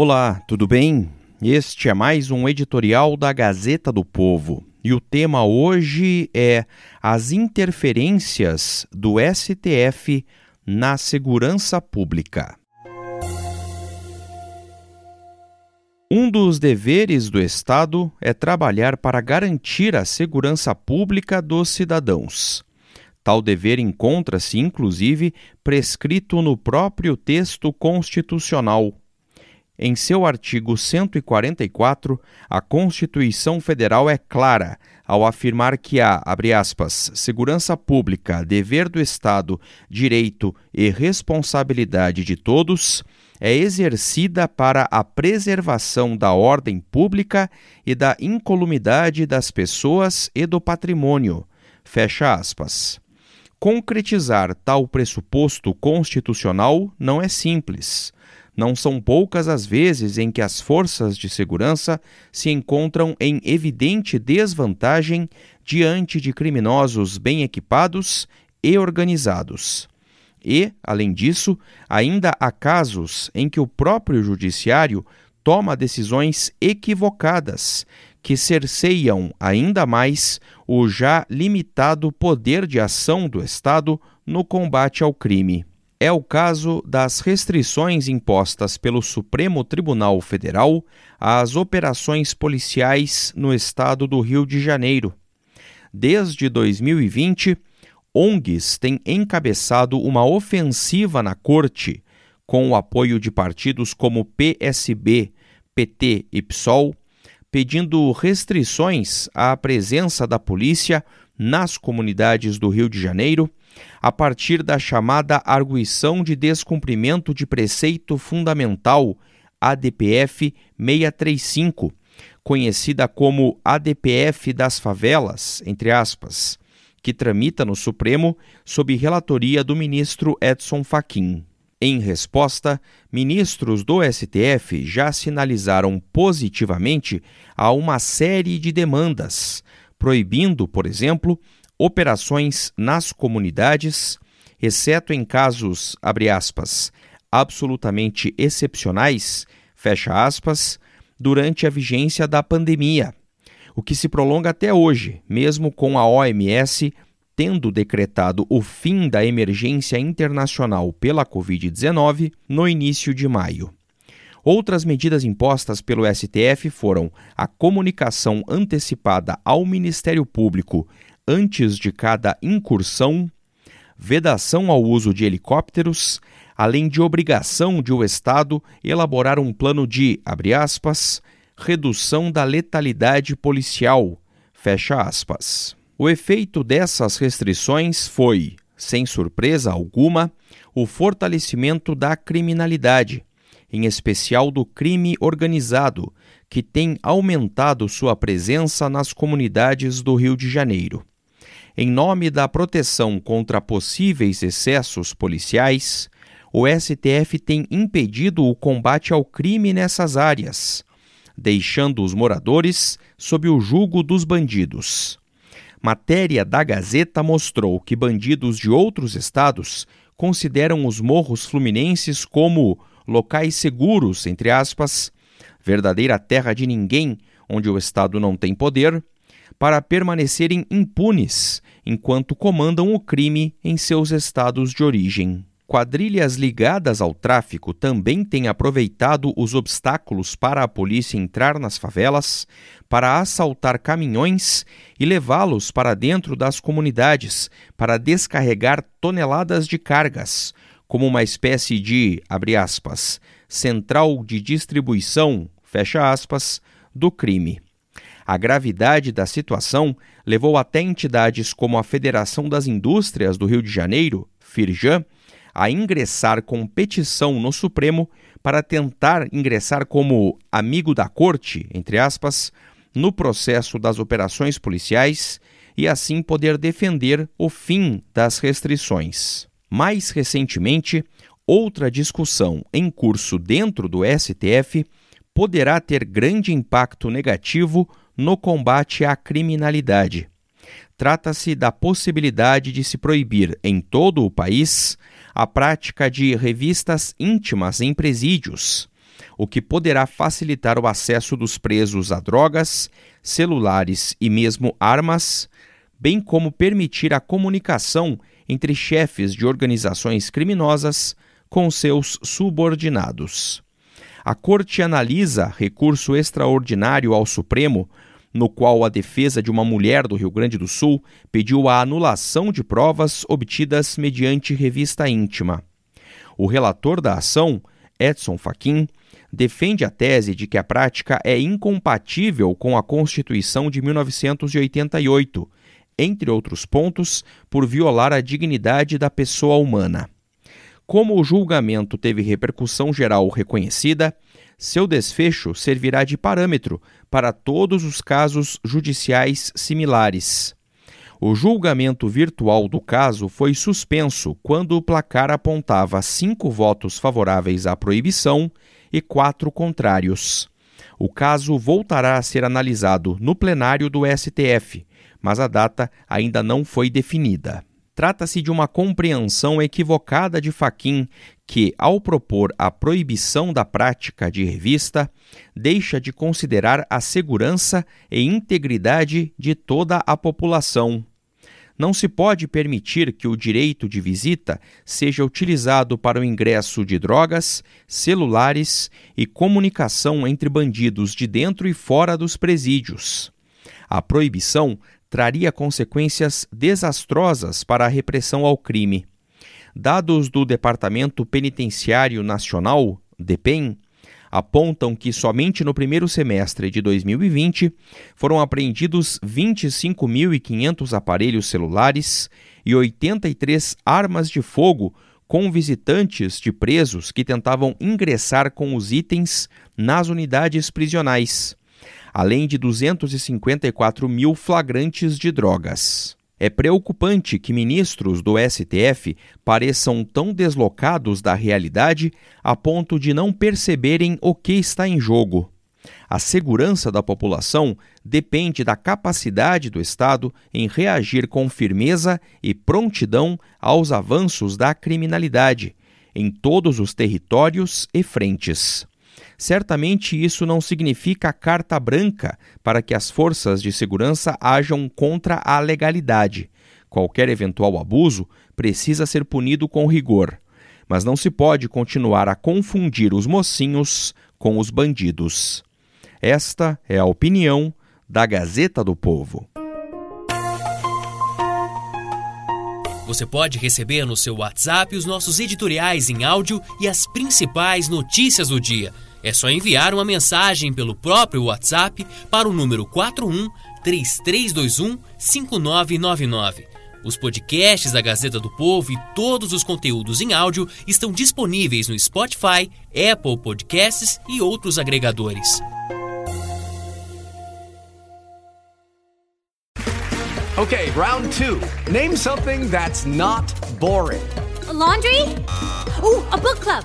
Olá, tudo bem? Este é mais um editorial da Gazeta do Povo. E o tema hoje é as interferências do STF na segurança pública. Um dos deveres do Estado é trabalhar para garantir a segurança pública dos cidadãos. Tal dever encontra-se, inclusive, prescrito no próprio texto constitucional. Em seu artigo 144, a Constituição Federal é clara ao afirmar que há, abre aspas, segurança pública, dever do Estado, direito e responsabilidade de todos é exercida para a preservação da ordem pública e da incolumidade das pessoas e do patrimônio. Fecha aspas. Concretizar tal pressuposto constitucional não é simples. Não são poucas as vezes em que as forças de segurança se encontram em evidente desvantagem diante de criminosos bem equipados e organizados. E, além disso, ainda há casos em que o próprio judiciário toma decisões equivocadas que cerceiam ainda mais o já limitado poder de ação do Estado no combate ao crime. É o caso das restrições impostas pelo Supremo Tribunal Federal às operações policiais no estado do Rio de Janeiro. Desde 2020, ONGs têm encabeçado uma ofensiva na corte, com o apoio de partidos como PSB, PT e PSOL, pedindo restrições à presença da polícia nas comunidades do Rio de Janeiro, a partir da chamada arguição de descumprimento de preceito fundamental ADPF 635, conhecida como ADPF das favelas, entre aspas que tramita no Supremo sob relatoria do ministro Edson Fachin. Em resposta, ministros do STF já sinalizaram positivamente a uma série de demandas, proibindo, por exemplo, operações nas comunidades, exceto em casos, abre aspas, absolutamente excepcionais, fecha aspas, durante a vigência da pandemia, o que se prolonga até hoje, mesmo com a OMS tendo decretado o fim da emergência internacional pela Covid-19 no início de maio. Outras medidas impostas pelo STF foram a comunicação antecipada ao Ministério Público antes de cada incursão, vedação ao uso de helicópteros, além de obrigação de o Estado elaborar um plano de, abre aspas, redução da letalidade policial. Fecha aspas. O efeito dessas restrições foi, sem surpresa alguma, o fortalecimento da criminalidade, em especial do crime organizado, que tem aumentado sua presença nas comunidades do Rio de Janeiro. Em nome da proteção contra possíveis excessos policiais, o STF tem impedido o combate ao crime nessas áreas, deixando os moradores sob o jugo dos bandidos. Matéria da Gazeta mostrou que bandidos de outros estados consideram os morros fluminenses como locais seguros, entre aspas, verdadeira terra de ninguém, onde o Estado não tem poder, para permanecerem impunes enquanto comandam o crime em seus estados de origem. Quadrilhas ligadas ao tráfico também têm aproveitado os obstáculos para a polícia entrar nas favelas para assaltar caminhões e levá-los para dentro das comunidades para descarregar toneladas de cargas, como uma espécie de, abre aspas, central de distribuição, fecha aspas, do crime. A gravidade da situação levou até entidades como a Federação das Indústrias do Rio de Janeiro, Firjan, a ingressar com petição no Supremo para tentar ingressar como amigo da corte, entre aspas, no processo das operações policiais e assim poder defender o fim das restrições. Mais recentemente, outra discussão em curso dentro do STF poderá ter grande impacto negativo no combate à criminalidade. Trata-se da possibilidade de se proibir em todo o país a prática de revistas íntimas em presídios, o que poderá facilitar o acesso dos presos a drogas, celulares e mesmo armas, bem como permitir a comunicação entre chefes de organizações criminosas com seus subordinados. A Corte analisa recurso extraordinário ao Supremo, no qual a defesa de uma mulher do Rio Grande do Sul pediu a anulação de provas obtidas mediante revista íntima. O relator da ação, Edson Fachin, defende a tese de que a prática é incompatível com a Constituição de 1988 entre outros pontos, por violar a dignidade da pessoa humana. Como o julgamento teve repercussão geral reconhecida, seu desfecho servirá de parâmetro para todos os casos judiciais similares. O julgamento virtual do caso foi suspenso quando o placar apontava cinco votos favoráveis à proibição e quatro contrários. O caso voltará a ser analisado no plenário do STF, mas a data ainda não foi definida. Trata-se de uma compreensão equivocada de Faquin que, ao propor a proibição da prática de revista, deixa de considerar a segurança e integridade de toda a população. Não se pode permitir que o direito de visita seja utilizado para o ingresso de drogas, celulares e comunicação entre bandidos de dentro e fora dos presídios. A proibição traria consequências desastrosas para a repressão ao crime. Dados do Departamento Penitenciário Nacional, DEPEN, apontam que somente no primeiro semestre de 2020 foram apreendidos 25.500 aparelhos celulares e 83 armas de fogo com visitantes de presos que tentavam ingressar com os itens nas unidades prisionais além de 254 mil flagrantes de drogas. É preocupante que ministros do STF pareçam tão deslocados da realidade a ponto de não perceberem o que está em jogo. A segurança da população depende da capacidade do Estado em reagir com firmeza e prontidão aos avanços da criminalidade, em todos os territórios e frentes. Certamente isso não significa carta branca para que as forças de segurança ajam contra a legalidade. Qualquer eventual abuso precisa ser punido com rigor. Mas não se pode continuar a confundir os mocinhos com os bandidos. Esta é a opinião da Gazeta do Povo. Você pode receber no seu WhatsApp os nossos editoriais em áudio e as principais notícias do dia. É só enviar uma mensagem pelo próprio WhatsApp para o número 41 3321 5999. Os podcasts da Gazeta do Povo e todos os conteúdos em áudio estão disponíveis no Spotify, Apple Podcasts e outros agregadores. Okay, round 2. Name something that's not boring. A laundry? Ooh, a book club.